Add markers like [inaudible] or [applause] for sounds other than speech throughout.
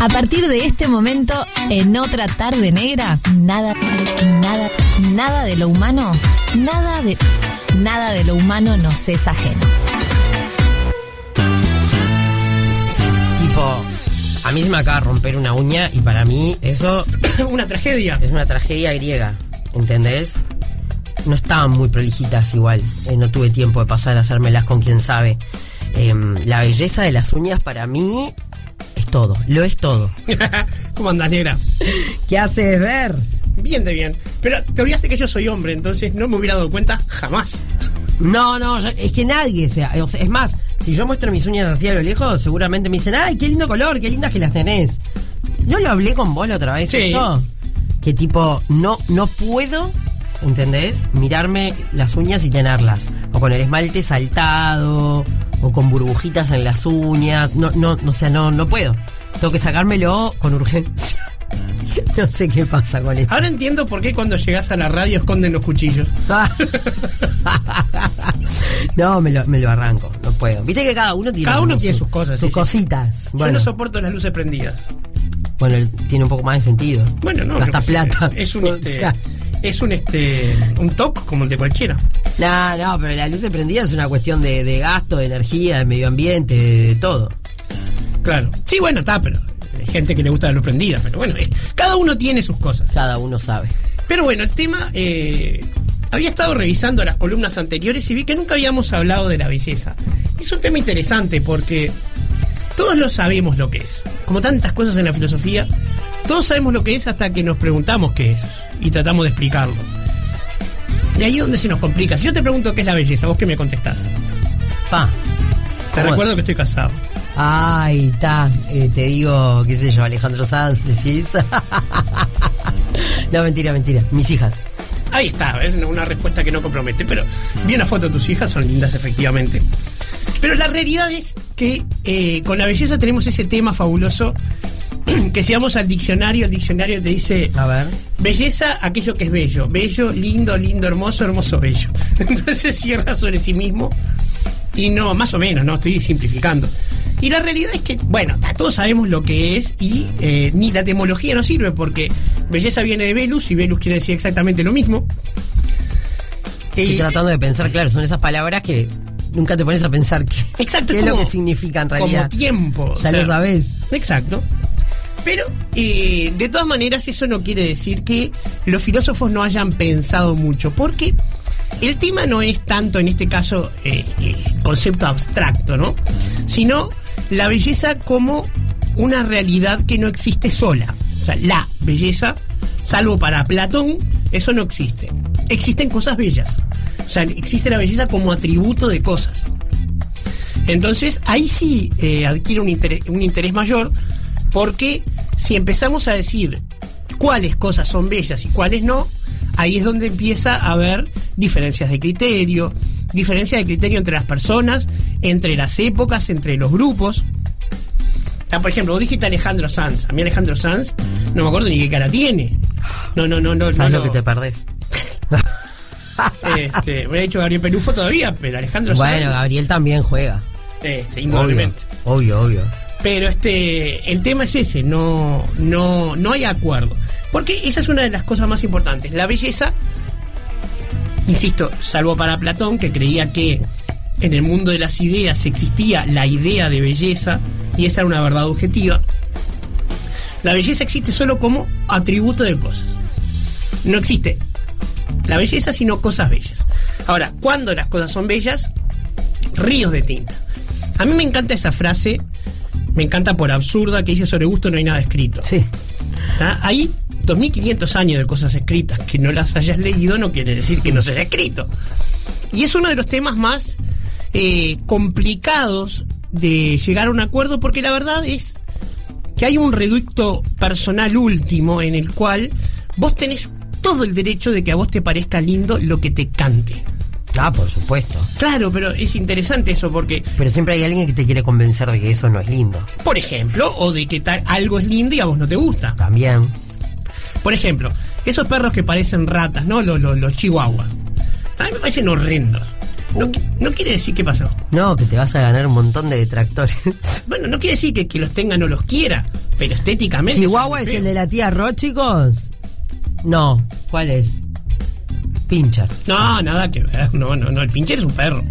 A partir de este momento, en otra tarde negra, nada, nada, nada de lo humano, nada de, nada de lo humano nos es ajeno. Tipo, a mí se me acaba de romper una uña y para mí eso [coughs] una tragedia. es una tragedia griega, ¿entendés? No estaban muy prolijitas igual, eh, no tuve tiempo de pasar a hacérmelas con quien sabe. Em, la belleza de las uñas para mí todo, lo es todo. [laughs] ¿Cómo andás, negra? ¿Qué haces ver? Bien de bien. Pero te olvidaste que yo soy hombre, entonces no me hubiera dado cuenta jamás. No, no, yo- es que nadie sea, o sea, es más, si yo muestro mis uñas así a lo lejos, seguramente me dicen, ay, qué lindo color, qué lindas que las tenés. ¿No lo hablé con vos la otra vez Sí. esto? Que tipo, no, no puedo, ¿entendés? Mirarme las uñas y tenerlas. O con el esmalte saltado, o con burbujitas en las uñas. No, no, o sea, no, no puedo. Tengo que sacármelo con urgencia. [laughs] no sé qué pasa con eso. Ahora entiendo por qué cuando llegas a la radio esconden los cuchillos. [laughs] no, me lo, me lo arranco, no puedo. Viste que cada uno tiene, Cada uno tiene su- sus cosas, Sus sí, sí. cositas. Yo no soporto las luces prendidas. bueno, tiene un poco más de sentido. Bueno, no. Gasta plata. Es un, [laughs] O este, sea, es un, este, un toque como el de cualquiera. no, no, pero la luz prendida es una cuestión de, de gasto, de energía, de medio ambiente, de, de todo. Claro. Sí, bueno, está, pero hay gente que le gusta la luz prendida. Pero bueno, eh, cada uno tiene sus cosas. Cada uno sabe. Pero bueno, el tema. eh, había estado revisando las columnas anteriores y vi que nunca habíamos hablado de la belleza. Es un tema interesante porque todos lo sabemos lo que es. Como tantas cosas en la filosofía, todos sabemos lo que es hasta que nos preguntamos qué es y tratamos de explicarlo. Y ahí es donde se nos complica. Si yo te pregunto qué es la belleza, vos qué me contestás. Pa. Te recuerdo que estoy casado. Ay, está. te digo, qué sé yo, Alejandro Sanz, decís. [laughs] no, mentira, mentira. Mis hijas. Ahí está, es una respuesta que no compromete, pero vi una foto de tus hijas, son lindas efectivamente. Pero la realidad es que eh, con la belleza tenemos ese tema fabuloso [clears throat] que si vamos al diccionario, el diccionario te dice A ver. belleza, aquello que es bello, bello, lindo, lindo, hermoso, hermoso, bello. [laughs] Entonces cierra sobre sí mismo y no, más o menos, no estoy simplificando. Y la realidad es que, bueno, todos sabemos lo que es y eh, ni la etimología nos sirve porque belleza viene de Velus y Velus quiere decir exactamente lo mismo. Estoy tratando de pensar, claro, son esas palabras que nunca te pones a pensar qué, Exacto, qué es lo como- que significa en como realidad. tiempo. o Ya sea, lo sabes. Exacto. Pero, eh, de todas maneras, eso no quiere decir que los filósofos no hayan pensado mucho, porque el tema no es tanto, en este caso, eh, concepto abstracto, ¿no? Sino la belleza como una realidad que no existe sola. O sea, la belleza, salvo para Platón, eso no existe. Existen cosas bellas. O sea, existe la belleza como atributo de cosas. Entonces, ahí sí eh, adquiere un interés, un interés mayor, porque si empezamos a decir cuáles cosas son bellas y cuáles no, ahí es donde empieza a haber diferencias de criterio, diferencias de criterio entre las personas, entre las épocas, entre los grupos. Por ejemplo, vos dijiste Alejandro Sanz. A mí Alejandro Sanz no me acuerdo ni qué cara tiene. No, no, no, no. ¿Sabes no, lo que te perdés? este, me ha dicho Gabriel Pelufo todavía, pero Alejandro Bueno, Sanz, Gabriel también juega. este, Obvio, obvio, obvio. Pero este, el tema es ese, no, no, no hay acuerdo. Porque esa es una de las cosas más importantes. La belleza, insisto, salvo para Platón, que creía que en el mundo de las ideas existía la idea de belleza, y esa era una verdad objetiva. La belleza existe solo como atributo de cosas. No existe la belleza, sino cosas bellas. Ahora, cuando las cosas son bellas, ríos de tinta. A mí me encanta esa frase, me encanta por absurda, que dice sobre gusto no hay nada escrito. Sí. ¿Está? Hay 2500 años de cosas escritas. Que no las hayas leído no quiere decir que no se haya escrito. Y es uno de los temas más eh, complicados de llegar a un acuerdo porque la verdad es que hay un reducto personal último en el cual vos tenés todo el derecho de que a vos te parezca lindo lo que te cante. Ah, por supuesto. Claro, pero es interesante eso porque, Pero siempre hay alguien que te quiere convencer de que eso no es lindo. por ejemplo, o de que tal, algo es lindo y a vos no te gusta. También. Por ejemplo, esos perros que parecen ratas, ¿no? Los, los, los chihuahuas. A mí me parecen horrendos. No, no quiere decir qué pasó. No, que te vas a ganar un montón de detractores. [laughs] Bueno, no quiere decir que, que los tenga no los quiera. Pero estéticamente. ¿Chihuahua es el de la tía Ro, chicos? No, ¿cuál es? Pincher. No, nada que ver. No, no, no. El pincher es un perro.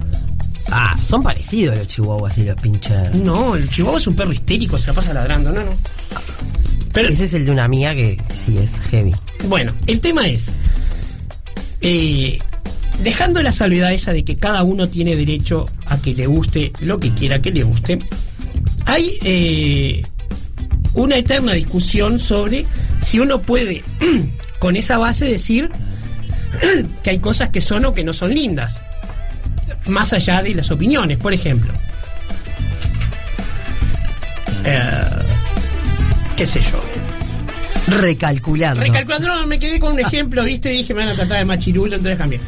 Ah, son parecidos los chihuahuas y los pincher. No, el chihuahua es un perro histérico, se la pasa ladrando. No, no. Pero, Ese es el de una amiga que sí es heavy. bueno, el tema es. eh, dejando la salvedad esa de que cada uno tiene derecho a que le guste lo que quiera que le guste, hay eh, una eterna discusión sobre si uno puede, [clears throat] con esa base, decir [clears throat] que hay cosas que son o que no son lindas. Más allá de las opiniones, por ejemplo. Eh, ¿Qué sé yo? Recalculando. Recalculando, no, me quedé con un ejemplo, ¿viste? Dije, me van a tratar de machirulo, entonces cambié.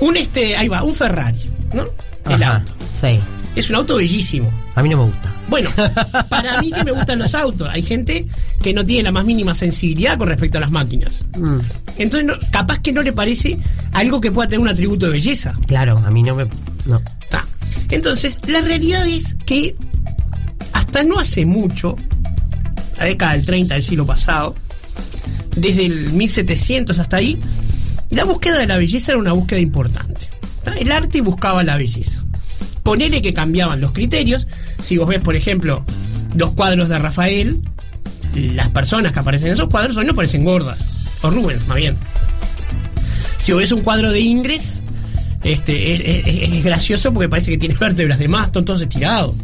Un este, ahí va, un Ferrari, ¿no? El Ajá, auto. Sí. Es un auto bellísimo. A mí no me gusta. Bueno, [laughs] para mí que me gustan los autos, hay gente que no tiene la más mínima sensibilidad con respecto a las máquinas. Mm, Entonces, no- capaz que no le parece algo que pueda tener un atributo de belleza. claro, a mí no me. No. Ta. Entonces, la realidad es que hasta no hace mucho, la década del 30 del siglo pasado, desde el 1700 hasta ahí, la búsqueda de la belleza era una búsqueda importante. Ta. El arte buscaba la belleza. Ponele que cambiaban los criterios. Si vos ves, por ejemplo, los cuadros de Rafael, las personas que aparecen en esos cuadros hoy no parecen gordas. O Rubens, más bien. Si vos ves un cuadro de Ingres, este, es, es- es gracioso porque parece que tiene [laughs] vértebras de mastón, todos estirados.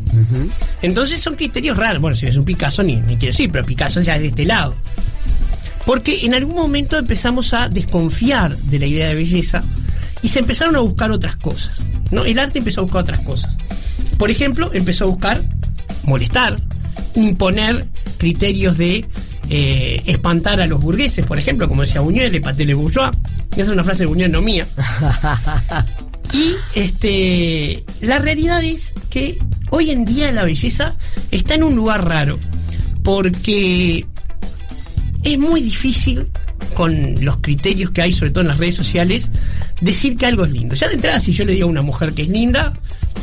Entonces son criterios raros. Bueno, si ves un Picasso, ni, ni quiero decir, pero Picasso ya es de este lado. Porque en algún momento empezamos a desconfiar de la idea de belleza y se empezaron a buscar otras cosas. ¿no? El arte empezó a buscar otras cosas. Por ejemplo, empezó a buscar molestar, imponer criterios de eh, espantar a los burgueses, por ejemplo, como decía Buñuel, epatele bourgeois. Esa es una frase de Buñuel, no mía. [laughs] Y este la realidad es que hoy en día la belleza está en un lugar raro. Porque es muy difícil con los criterios que hay, sobre todo en las redes sociales, decir que algo es lindo. Ya de entrada, si yo le digo a una mujer que es linda,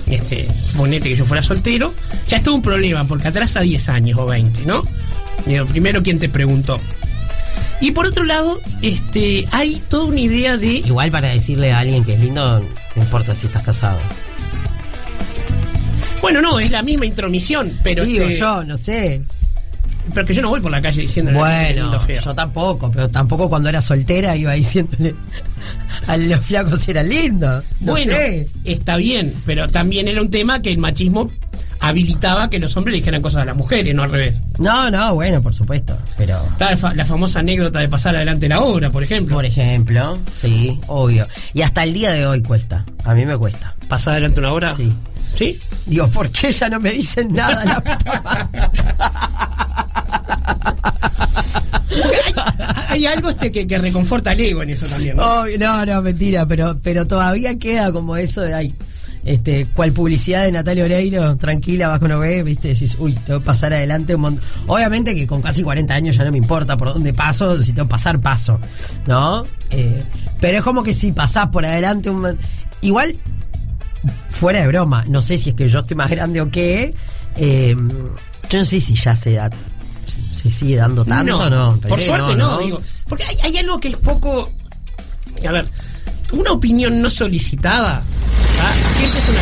este, suponete que yo fuera soltero, ya es todo un problema, porque atrasa 10 años o 20, ¿no? Digo, primero, ¿quién te preguntó? Y por otro lado, este, hay toda una idea de Igual para decirle a alguien que es lindo, no importa si estás casado. Bueno, no, es la misma intromisión, pero Digo este, yo, no sé. Pero que yo no voy por la calle diciendo Bueno, yo tampoco, pero tampoco cuando era soltera iba diciéndole a los flacos era lindo. No bueno, sé. está bien, pero también era un tema que el machismo habilitaba que los hombres le dijeran cosas a las mujeres, no al revés. No, no, bueno, por supuesto. Pero, Está la famosa anécdota de pasar adelante la obra, por ejemplo. por ejemplo, sí, obvio. Y hasta el día de hoy cuesta. A mí me cuesta. ¿Pasar adelante una obra? Sí. ¿Sí? Digo, ¿por qué ya no me dicen nada? La puta Hay algo este que, que reconforta al ego en eso también. ¿no? Oh, no, no, mentira, pero, pero todavía queda como eso de ay, este, cual publicidad de Natalia Oreiro, tranquila, bajo no ve, viste, decís, uy, tengo que pasar adelante un montón. Obviamente que con casi 40 años ya no me importa por dónde paso, si tengo que pasar, paso, ¿no? Eh, pero es como que si pasás por adelante un Igual, fuera de broma, no sé si es que yo estoy más grande o qué, eh, yo no sé si ya se da, se sigue dando tanto, ¿no? por suerte no, digo. Porque hay, hay algo que es poco. A ver, una opinión no solicitada ¿ah? siempre es una.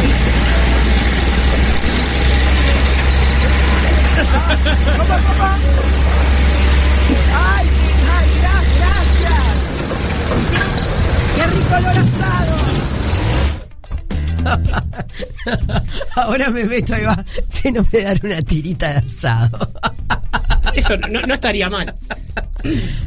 ¡Ay, gracias! ¡Qué rico olor asado! Ahora me meto y va, che, no me dan una tirita de asado. Eso no, no estaría mal.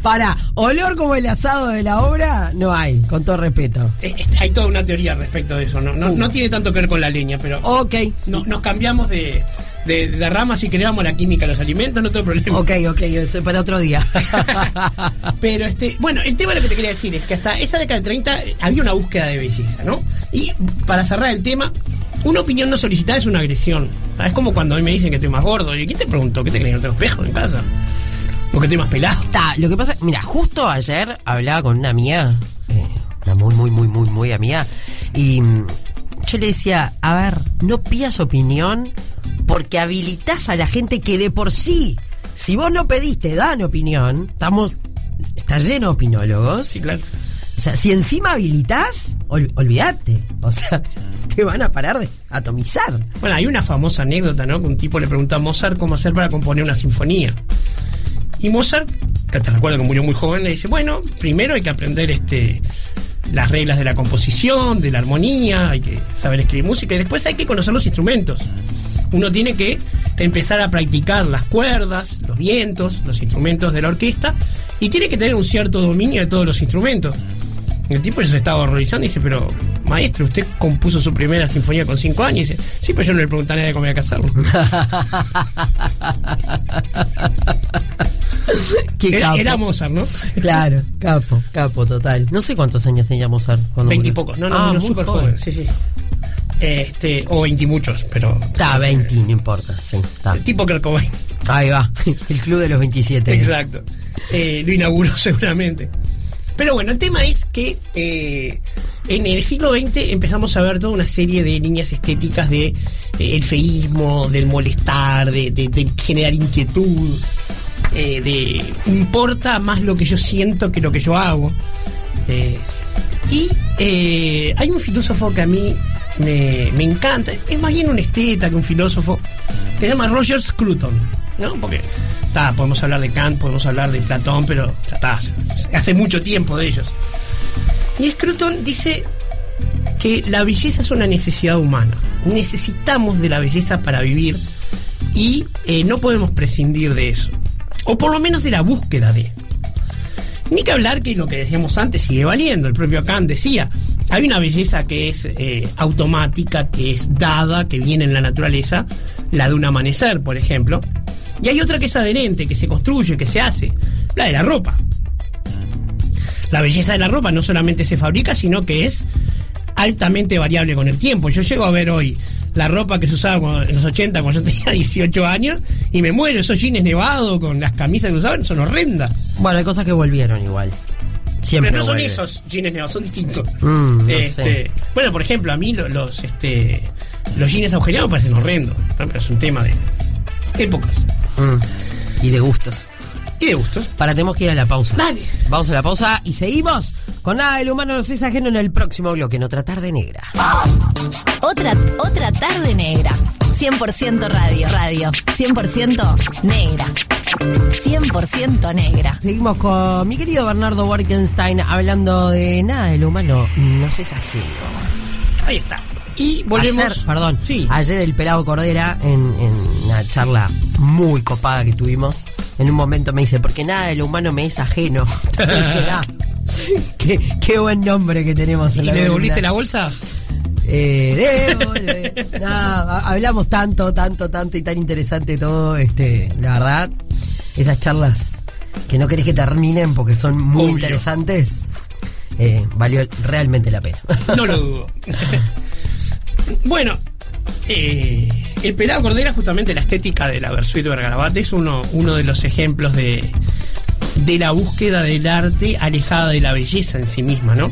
Para, olor como el asado de la obra, no hay, con todo respeto. Eh, este, Hay toda una teoría respecto de eso. No, no, no tiene tanto que ver con la leña, pero Ok, no, nos cambiamos de, de, de rama si creamos la química de los alimentos, no tengo problema. ok, ok, eso es para otro día. [laughs] Pero este, bueno, el tema lo que te quería decir es que hasta esa década del 30 había una búsqueda de belleza, ¿no? Y para cerrar el tema, una opinión no solicitada es una agresión. Es como cuando a mí me dicen que estoy más gordo. ¿Y quién te preguntó? ¿Qué te crees? ¿No tengo espejo en casa? ¿O que estoy más pelado? Ta, lo que pasa, mira, justo ayer hablaba con una amiga, eh, una muy, muy, muy, muy, muy amiga, y mm, yo le decía, a ver, no pidas opinión porque habilitas a la gente que de por sí si vos no pediste, dan opinión, estamos, está lleno de opinólogos. Sí, claro. O sea, si encima habilitas, ol- olvídate. O sea, [laughs] te van a parar de atomizar. Bueno, hay una famosa anécdota, ¿no? Que un tipo le preguntó a Mozart cómo hacer para componer una sinfonía. Y Mozart, que te recuerdo que murió muy joven, le dice, bueno, primero hay que aprender este las reglas de la composición, de la armonía, hay que saber escribir música y después hay que conocer los instrumentos. Uno tiene que empezar a practicar las cuerdas, los vientos, los instrumentos de la orquesta y tiene que tener un cierto dominio de todos los instrumentos. El tipo ya se estaba horrorizando y dice, pero maestro, usted compuso su primera sinfonía con cinco años. Y dice, sí, pero yo no le pregunté a nadie cómo iba a casarlo. Qué Era, capo. era Mozart, ¿no? Claro, capo, capo, total. No sé cuántos años tenía Mozart. Veintipocos, no, no, Ah, no, súper joven. sí, sí. Este, o veintimuchos, pero. Está, 20, no importa, sí, está. Tipo Kurt Cobain. Ahí va, [laughs] el club de los 27. Exacto. Eh, lo inauguró [laughs] seguramente. Pero bueno, el tema es que eh, en el siglo XX empezamos a ver toda una serie de líneas estéticas de eh, el feísmo, del molestar, de, generar inquietud, eh, de importa más lo que yo siento que lo que yo hago. Y hay un filósofo que a mí me, me encanta, es más bien un esteta que un filósofo, que se llama Roger Scruton, ¿no? Porque podemos hablar de Kant, podemos hablar de Platón, pero ya está, hace mucho tiempo de ellos. Y Scruton dice que la belleza es una necesidad humana. Necesitamos de la belleza para vivir y eh, no podemos prescindir de eso. O por lo menos de la búsqueda de. Ni que hablar que lo que decíamos antes sigue valiendo. El propio Kant decía, hay una belleza que es eh, automática, que es dada, que viene en la naturaleza, la de un amanecer, por ejemplo. Y hay otra que es adherente, que se construye, que se hace, la de la ropa. La belleza de la ropa no solamente se fabrica, sino que es altamente variable con el tiempo. Yo llego a ver hoy la ropa que se usaba cuando- en los 80 cuando yo tenía [laughs] 18 años y me muero. Esos jeans nevados con las camisas que usaban son horrendas. Bueno, hay cosas que volvieron igual. Siempre Pero no son esos jeans nevados, son distintos. Mm, no Este, sé. Bueno, por ejemplo, a mí lo- los, este, los jeans agujereados me parecen horrendos. ¿no? Pero es un tema de épocas Mm. Y de gustos. y de gustos. Para, tenemos que ir a la pausa. Dale. Vamos a la pausa y seguimos con nada del humano nos es ajeno en el próximo bloque, en otra tarde negra. Otra, otra tarde negra. 100% radio, radio. 100% negra. 100% negra. Seguimos con mi querido Bernardo Workenstein hablando de nada del humano nos es ajeno. Ahí está. Y volvemos. Ayer, perdón, Sí. ayer el pelado Cordera en, en una charla muy copada que tuvimos, en un momento me dice, porque nada de lo humano me es ajeno. [laughs] "Ah, qué, qué buen nombre que tenemos en ¿Y la le devolviste columna". la bolsa? Eh, [laughs] ha- hablamos tanto, tanto, tanto y tan interesante todo, este, la verdad, esas charlas que no querés que terminen porque son muy Obvio. interesantes, eh, valió realmente la pena. No lo dudo. [laughs] bueno, eh, el pelado Cordera, justamente la estética de la Versuit Vergarabat, es uno, uno de los ejemplos de, de la búsqueda del arte alejada de la belleza en sí misma, ¿no?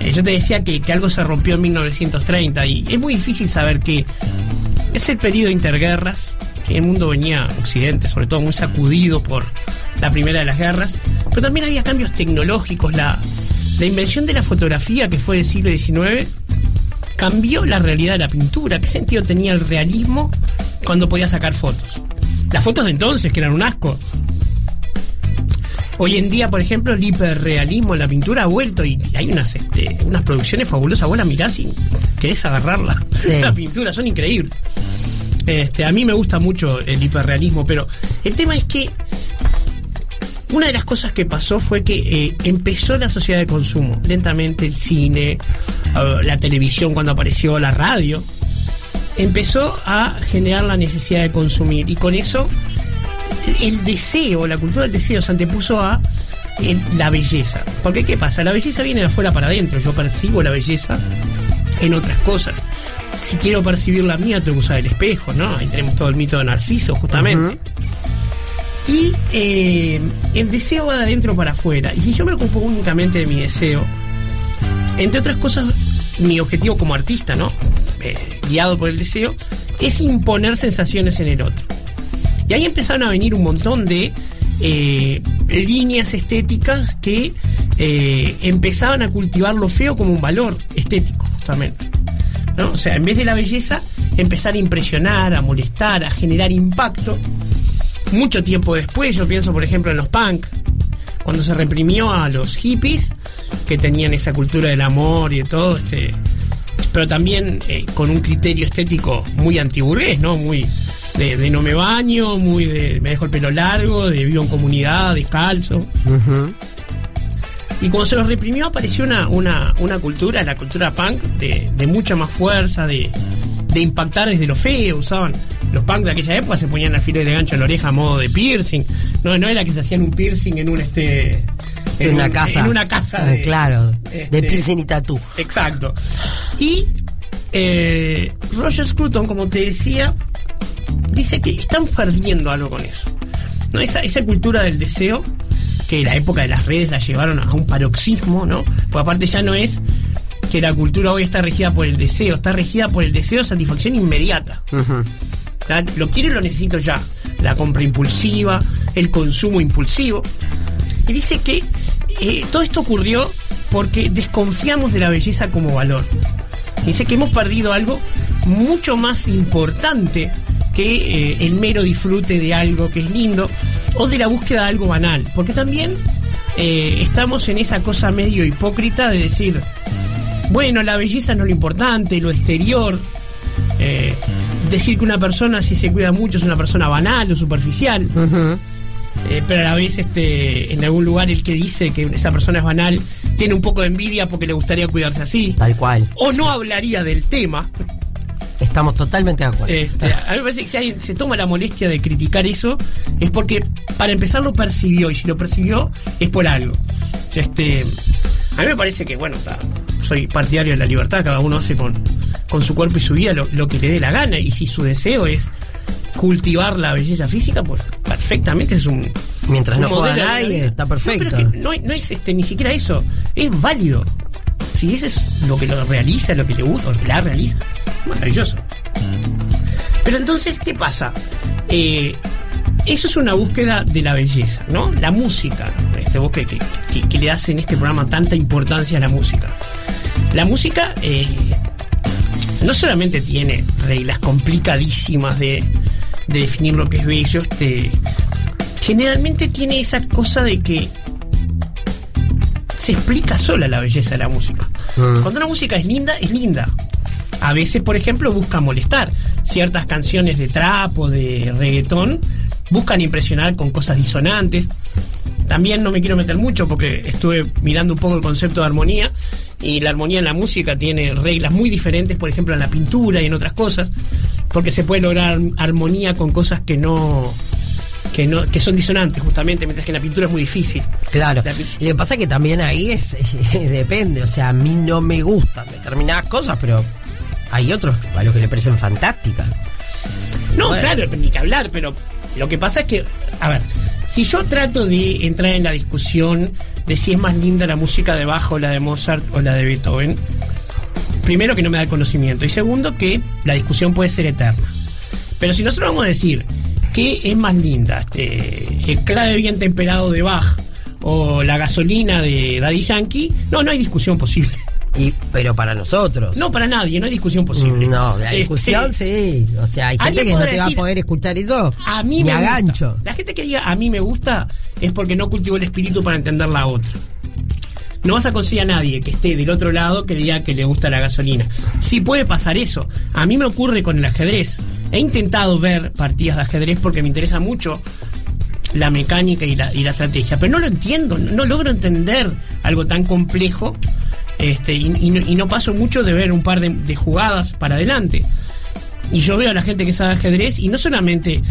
Eh, yo te decía que, que algo se rompió en 1930 y es muy difícil saber que es el periodo de interguerras. ¿sí? El mundo venía, Occidente sobre todo, muy sacudido por la primera de las guerras, pero también había cambios tecnológicos. La, la invención de la fotografía, que fue del siglo XIX, cambió la realidad de la pintura. ¿Qué sentido tenía el realismo cuando podía sacar fotos? Las fotos de entonces, que eran un asco. Hoy en día, por ejemplo, el hiperrealismo en la pintura ha vuelto y hay unas, este, unas producciones fabulosas. Vos la mirás y querés agarrarla. Sí. [laughs] la pintura, son increíbles. Este, a mí me gusta mucho el hiperrealismo, pero el tema es que una de las cosas que pasó fue que eh, empezó la sociedad de consumo. Lentamente el cine, la televisión cuando apareció, la radio, empezó a generar la necesidad de consumir. Y con eso el deseo, la cultura del deseo se antepuso a eh, la belleza. Porque ¿qué pasa? La belleza viene de afuera para adentro. Yo percibo la belleza en otras cosas. Si quiero percibir la mía, tengo que usar el espejo, ¿no? Ahí tenemos todo el mito de Narciso, justamente. Y eh, el deseo va de adentro para afuera. Y si yo me ocupo únicamente de mi deseo, entre otras cosas, mi objetivo como artista, ¿no? Eh, guiado por el deseo, es imponer sensaciones en el otro. Y ahí empezaron a venir un montón de eh, líneas estéticas que empezaban a cultivar lo feo como un valor estético, justamente. ¿no? O sea, en vez de la belleza, empezar a impresionar, a molestar, a generar impacto. Mucho tiempo después, yo pienso, por ejemplo, en los punk, cuando se reprimió a los hippies, que tenían esa cultura del amor y de todo, este, pero también eh, con un criterio estético muy antiburgués, ¿no? Muy de, de no me baño, muy de me dejo el pelo largo, de vivo en comunidad, descalzo. Y cuando se los reprimió apareció una, una, una cultura, la cultura punk, de, de mucha más fuerza, de, de impactar desde lo feo. Usaban los punk de aquella época, se ponían alfileres de gancho en la oreja a modo de piercing. No, no era que se hacían un piercing en un este. En una un- casa. En una casa. Ah, claro, este, de piercing y tatú. Exacto. Y eh, Roger Scruton, como te decía, dice que están perdiendo algo con eso. ¿no? Esa, esa cultura del deseo, que la época de las redes la llevaron a un paroxismo, ¿no? Porque aparte ya no es que la cultura hoy está regida por el deseo, está regida por el deseo de satisfacción inmediata. Lo quiero y lo necesito ya. La compra impulsiva, el consumo impulsivo. Y dice que eh, todo esto ocurrió porque desconfiamos de la belleza como valor. Dice que hemos perdido algo mucho más importante que eh, el mero disfrute de algo que es lindo o de la búsqueda de algo banal. Porque también eh, estamos en esa cosa medio hipócrita de decir, bueno, la belleza no es lo importante, lo exterior. Decir que una persona si se cuida mucho es una persona banal o superficial. Eh, pero a la vez este en algún lugar el que dice que esa persona es banal tiene un poco de envidia porque le gustaría cuidarse así Tal cual. o no hablaría del tema Estamos totalmente de acuerdo. Este, a mí me parece que si alguien se toma la molestia de criticar eso es porque para empezar lo percibió y si lo percibió es por algo este a mí me parece que bueno está- soy partidario de la libertad cada uno hace con, con su cuerpo y su vida lo, lo que le dé la gana y si su deseo es cultivar la belleza física pues perfectamente es un Mientras un no joda nadie, está No, pero perfecto. es que no, no es este, ni siquiera eso, es válido. Si ese es lo que lo realiza, lo que le gusta, lo que la realiza, maravilloso. Pero entonces, ¿qué pasa? Eh, eso es una búsqueda de la belleza, ¿no? La música, este, vos que- que le das en este programa tanta importancia a la música. La música eh, no solamente tiene reglas complicadísimas de, de definir lo que es bello, este, generalmente tiene esa cosa de que se explica sola la belleza de la música. Cuando una música es linda, es linda. A veces, por ejemplo, busca molestar. Ciertas canciones de trap o de reggaetón buscan impresionar con cosas disonantes. También no me quiero meter mucho porque estuve mirando un poco el concepto de armonía y la armonía en la música tiene reglas muy diferentes, por ejemplo, en la pintura y en otras cosas, porque se puede lograr armonía con cosas que no que no que son disonantes justamente, mientras que en la pintura es muy difícil. Claro. Lo que pasa es que también ahí es [laughs] depende. O sea, a mí no me gustan determinadas cosas, pero hay otros a los que le parecen fantásticas. No, Bueno. claro, ni que hablar, pero lo que pasa es que, a ver, si yo trato de entrar en la discusión de si es más linda la música de Bach o la de Mozart o la de Beethoven, primero que no me da el conocimiento y segundo que la discusión puede ser eterna. Pero si nosotros vamos a decir que es más linda, este, el clave bien temperado de Bach o la gasolina de Daddy Yankee, no, no hay discusión posible. Y, pero para nosotros. No para nadie, no hay discusión posible. No, la Este, discusión sí. O sea, hay gente que no te va a poder escuchar eso. A mí me a gusta. gancho. La gente que diga a mí me gusta es porque no cultivó el espíritu para entender la otra. No vas a conseguir a nadie que esté del otro lado que diga que le gusta la gasolina. Sí puede pasar eso. A mí me ocurre con el ajedrez. He intentado ver partidas de ajedrez porque me interesa mucho la mecánica y la, y la estrategia, pero no lo entiendo, no logro entender algo tan complejo este, y, y no, y no paso mucho de ver un par de, de jugadas para adelante. Y yo veo a la gente que sabe ajedrez y no solamente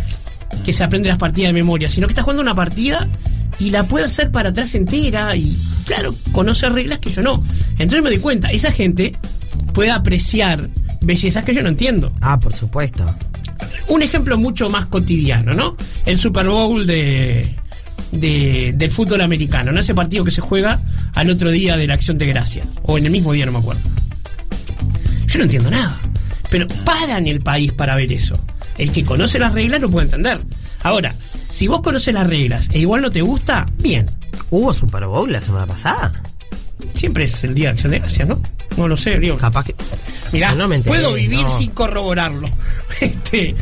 que se aprende las partidas de memoria, sino que está jugando una partida y la puede hacer para atrás entera y, claro, conoce reglas que yo no. Entonces me doy cuenta, esa gente puede apreciar bellezas que yo no entiendo. Ah, por supuesto. Un ejemplo mucho más cotidiano, ¿no? El Super Bowl de, de- del fútbol americano, ¿no? Ese partido que se juega al otro día de la acción de gracias, o en el mismo día, no me acuerdo. Yo no entiendo nada, pero paran el país para ver eso. El que conoce las reglas lo puede entender. Ahora, si vos conoces las reglas e igual no te gusta, bien. Hubo Super Bowl la semana pasada. Siempre es el Día de Acción de Gracias, ¿no? No lo sé, digo. Capaz que. Mirá, o sea, no me enteré, puedo vivir no. sin corroborarlo. [laughs] Este,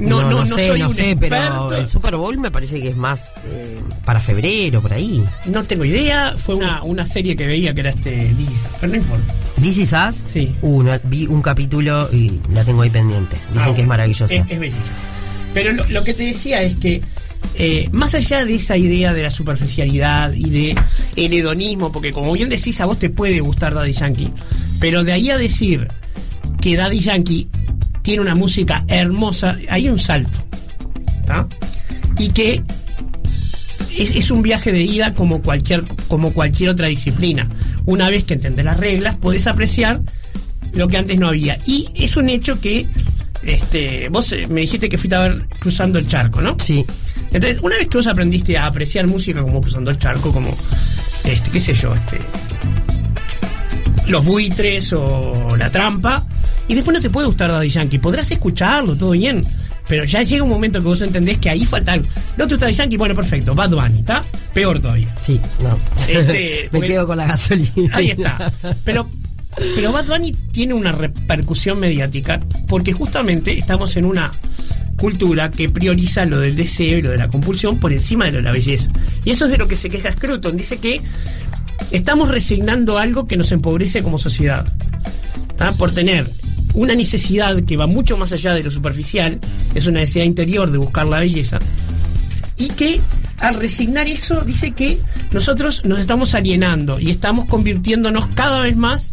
No, no, sé, soy no un sé, pero experto. el Super Bowl me parece que es más eh, para febrero, por ahí. No tengo idea. Fue una, una serie que veía que era este This Is Us, pero no importa. ¿This is Us? Sí. Uh, no, vi un capítulo y la tengo ahí pendiente. Dicen Ah, que es maravillosa. Es, es bellísimo. Pero lo, lo que te decía es que, eh, más allá de esa idea de la superficialidad y de el hedonismo, porque como bien decís, a vos te puede gustar Daddy Yankee, pero de ahí a decir que Daddy Yankee tiene una música hermosa, hay un salto. ¿tá? Y que es, es un viaje de ida como cualquier, como cualquier otra disciplina. Una vez que entendés las reglas, podés apreciar lo que antes no había. Y es un hecho que este, vos eh, me dijiste que fuiste a ver cruzando el charco, ¿no? Sí. Entonces, una vez que vos aprendiste a apreciar música como cruzando el charco, como, este, qué sé yo, este, los buitres o la trampa, y después no te puede gustar Daddy Yankee, podrás escucharlo, todo bien, pero ya llega un momento que vos entendés que ahí falta algo. No te gusta Daddy Yankee, bueno, perfecto, Bad Bunny, ¿está? Peor todavía. Sí, no. Este, [laughs] me porque- quedo con la gasolina. Ahí está. Pero, pero Bad Bunny tiene una repercusión mediática porque justamente estamos en una cultura que prioriza lo del deseo y lo de la compulsión por encima de lo de la belleza. Y eso es de lo que se queja Scruton. Dice que estamos resignando algo que nos empobrece como sociedad. ¿tá? Por tener una necesidad que va mucho más allá de lo superficial, es una necesidad interior de buscar la belleza y que al resignar eso dice que nosotros nos estamos alienando y estamos convirtiéndonos cada vez más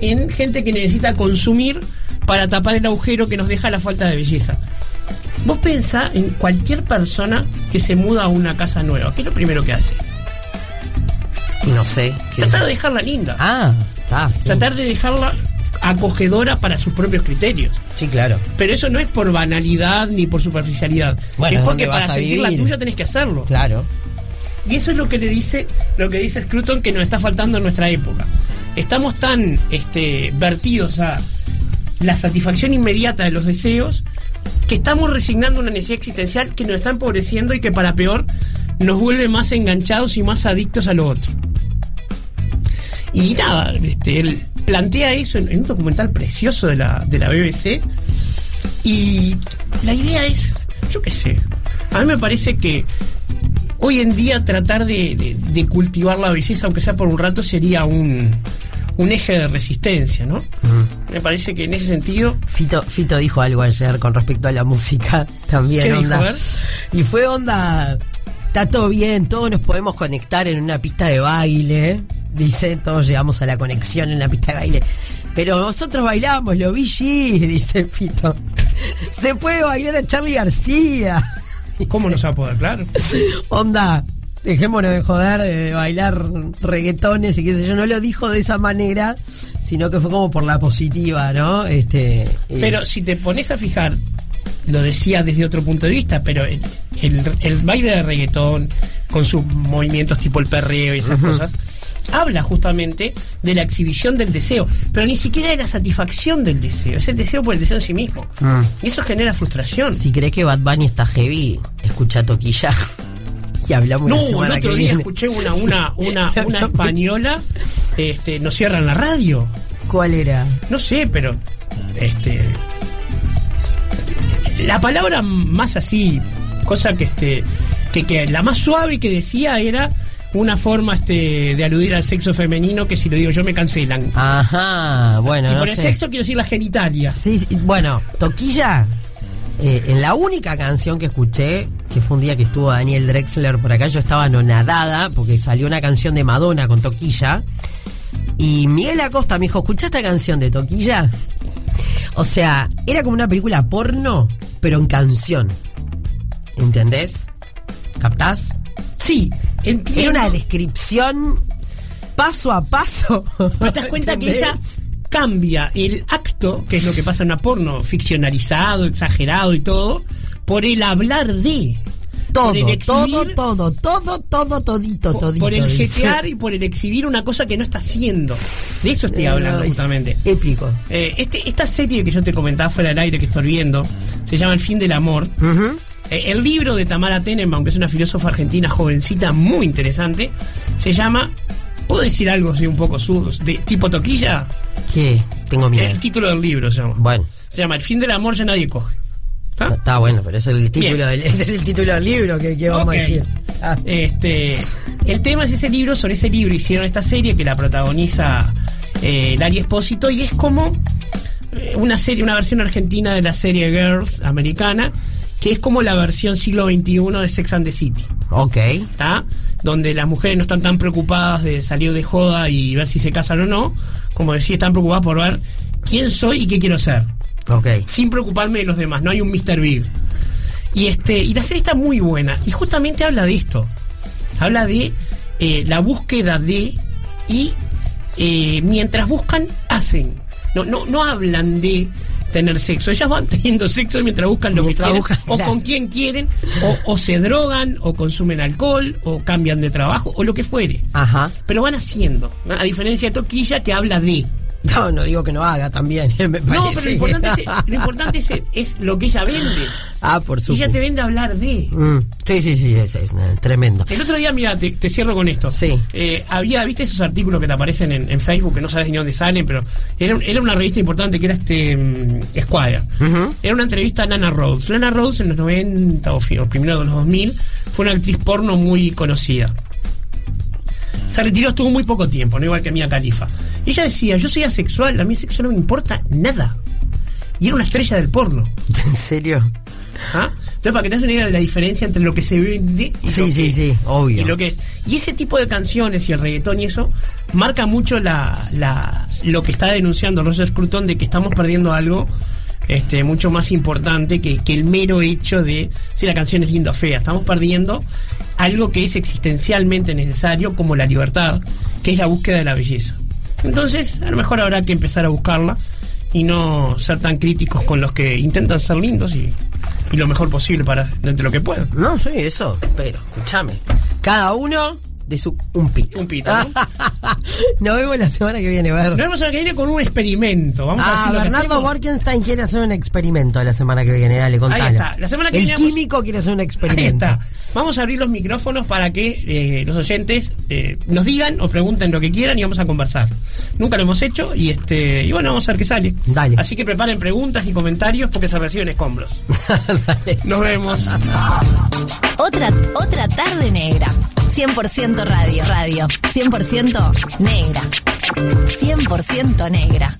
en gente que necesita consumir para tapar el agujero que nos deja la falta de belleza. Vos pensá en cualquier persona que se muda a una casa nueva. ¿Qué es lo primero que hace? No sé. Tratar de dejarla linda. Ah, está, sí. Tratar de dejarla acogedora para sus propios criterios. Sí, claro. Pero eso no es por banalidad ni por superficialidad. Bueno, es porque ¿dónde vas para sentir la tuya tenés que hacerlo. Claro. Y eso es lo que le dice, lo que dice Scruton que nos está faltando en nuestra época. Estamos tan este, vertidos a la satisfacción inmediata de los deseos que estamos resignando una necesidad existencial que nos está empobreciendo y que para peor nos vuelve más enganchados y más adictos a lo otro. Y nada, este, él plantea eso en, en un documental precioso de la, de la BBC. Y la idea es, yo qué sé, a mí me parece que hoy en día tratar de, de- de cultivar la belleza, aunque sea por un rato, sería un, un eje de resistencia, ¿no? Me parece que en ese sentido, Fito, Fito dijo algo ayer con respecto a la música también. Onda. Y fue onda. Está todo bien, todos nos podemos conectar en una pista de baile. Dice, todos llegamos a la conexión en la pista de baile. Pero nosotros bailamos, lo vi [laughs] dice Fito. Se puede bailar a Charlie García. ¿cómo no se va a poder? Claro. Onda, dejémonos de joder, de bailar reggaetones y qué sé yo. No lo dijo de esa manera, sino que fue como por la positiva, ¿no? Este, eh, Pero si te pones a fijar, lo decía desde otro punto de vista, pero el, el- el baile de reggaetón, con sus movimientos tipo el perreo y esas cosas, habla justamente de la exhibición del deseo, pero ni siquiera de la satisfacción del deseo, es el deseo por el deseo en sí mismo. Mm. Y eso genera frustración. Si crees que Bad Bunny está heavy, escucha Toquilla. [laughs] Y hablamos No, la el semana otro que día viene. escuché una, una, una, [laughs] una española, este, nos cierran la radio. ¿Cuál era? No sé, pero este la palabra más así, cosa que este que, que la más suave que decía era una forma este de aludir al sexo femenino que si lo digo yo me cancelan. Ajá, bueno, y no por el sé. sexo quiero decir la genitalia. Sí, sí, bueno, Toquilla, eh, en la única canción que escuché, que fue un día que estuvo Daniel Drexler por acá, yo estaba anonadada porque salió una canción de Madonna con Toquilla. Y Miguel Acosta me dijo, ¿escuchá esta canción de Toquilla? O sea, era como una película porno, pero en canción. ¿Entendés? ¿Captás? Sí, entiendo. Era una descripción paso a paso. Pero te das cuenta que ella cambia el acto, que es lo que pasa en una porno, ficcionalizado, exagerado y todo, por el hablar de. Todo, exhibir- todo, todo, todo, todo, todito, todito. por el jetear y por el exhibir una cosa que no está haciendo. De eso estoy hablando es justamente. Épico. Eh, este, esta serie que yo te comentaba fuera del aire que estoy viendo, se llama El fin del amor. Eh, el libro de Tamara Tenenbaum, que es una filósofa argentina jovencita muy interesante, se llama. ¿Puedo decir algo así un poco su, de tipo toquilla? ¿Qué? Tengo miedo. El título del libro se llama. Bueno. Se llama El fin del amor ya nadie coge. ¿Está? Está bueno, pero es el título, del, [laughs] este es el título del libro que, que vamos a decir. Ah. Este, el tema es ese libro, sobre ese libro hicieron esta serie que la protagoniza eh, Lari Espósito y es como eh, una serie, una versión argentina de la serie Girls americana, que es como la versión siglo XXI de Sex and the City. Ok. ¿está? Donde las mujeres no están tan preocupadas de salir de joda y ver si se casan o no, como decía, están preocupadas por ver quién soy y qué quiero ser, Ok. sin preocuparme de los demás, no hay un Mr. Big. Y este y la serie está muy buena y justamente habla de esto. Habla de eh, la búsqueda de y eh, mientras buscan hacen. No no no hablan de tener sexo. Ellas van [laughs] teniendo sexo mientras buscan lo Mientras que quieren buscan, o con quién quieren o, o se drogan o consumen alcohol o cambian de trabajo o lo que fuere. Ajá. Pero van haciendo, ¿no? a diferencia de Toquilla que habla de. [laughs] No, no digo que no haga también, [laughs] me parece. No, pero lo importante, es, [laughs] lo importante es, es lo que ella vende. ah, por supuesto. ella te vende hablar de. Mm, sí, sí, sí, es, es, eh, tremendo. El otro día, mira, te, te cierro con esto. Sí. Eh, había, viste esos artículos que te aparecen en, en Facebook que no sabes ni dónde salen, pero era, era una revista importante que era este mm, Squire. Era una entrevista a Lana Rhodes. Lana Rhodes en los 90 o o primero de los 2000 fue una actriz porno muy conocida. Se retiró, estuvo muy poco tiempo, no igual que Mia Khalifa. Y ella decía, yo soy asexual, a mí sexo no me importa nada. Y era una estrella del porno. [laughs] ¿En serio? ¿Ah? Entonces, para que te des una idea de la diferencia entre lo que se vende y, Sí, lo, sí, que, sí, obvio. y lo que es. Y ese tipo de canciones y el reggaetón y eso marca mucho la, la, lo que está denunciando Roger Scruton de que estamos perdiendo algo este, mucho más importante que, que el mero hecho de si la canción es linda o fea. Estamos perdiendo algo que es existencialmente necesario como la libertad, que es la búsqueda de la belleza. Entonces, a lo mejor habrá que empezar a buscarla y no ser tan críticos con los que intentan ser lindos y, lo mejor posible para dentro de lo que puedan. No, sí, eso, pero, escúchame. Cada uno de su un pito. Un pito, ¿no? [laughs] Nos vemos la semana que viene, Ver. Nos vemos la que viene con un experimento. Vamos a Ah, ver si lo que Bernardo Borkenstein quiere hacer un experimento la semana que viene, dale, contalo. Ahí está. La semana que El viene vamos- químico quiere hacer un Ahí experimento. está. Vamos a abrir los micrófonos para que eh, los oyentes eh, nos digan o pregunten lo que quieran y vamos a conversar. Nunca lo hemos hecho y este y bueno, vamos a ver qué sale. Dale. Así que preparen preguntas y comentarios porque se reciben escombros. [laughs] Dale. Nos vemos. [laughs] Otra, otra tarde negra. 100% radio, radio. 100% negra. 100% negra.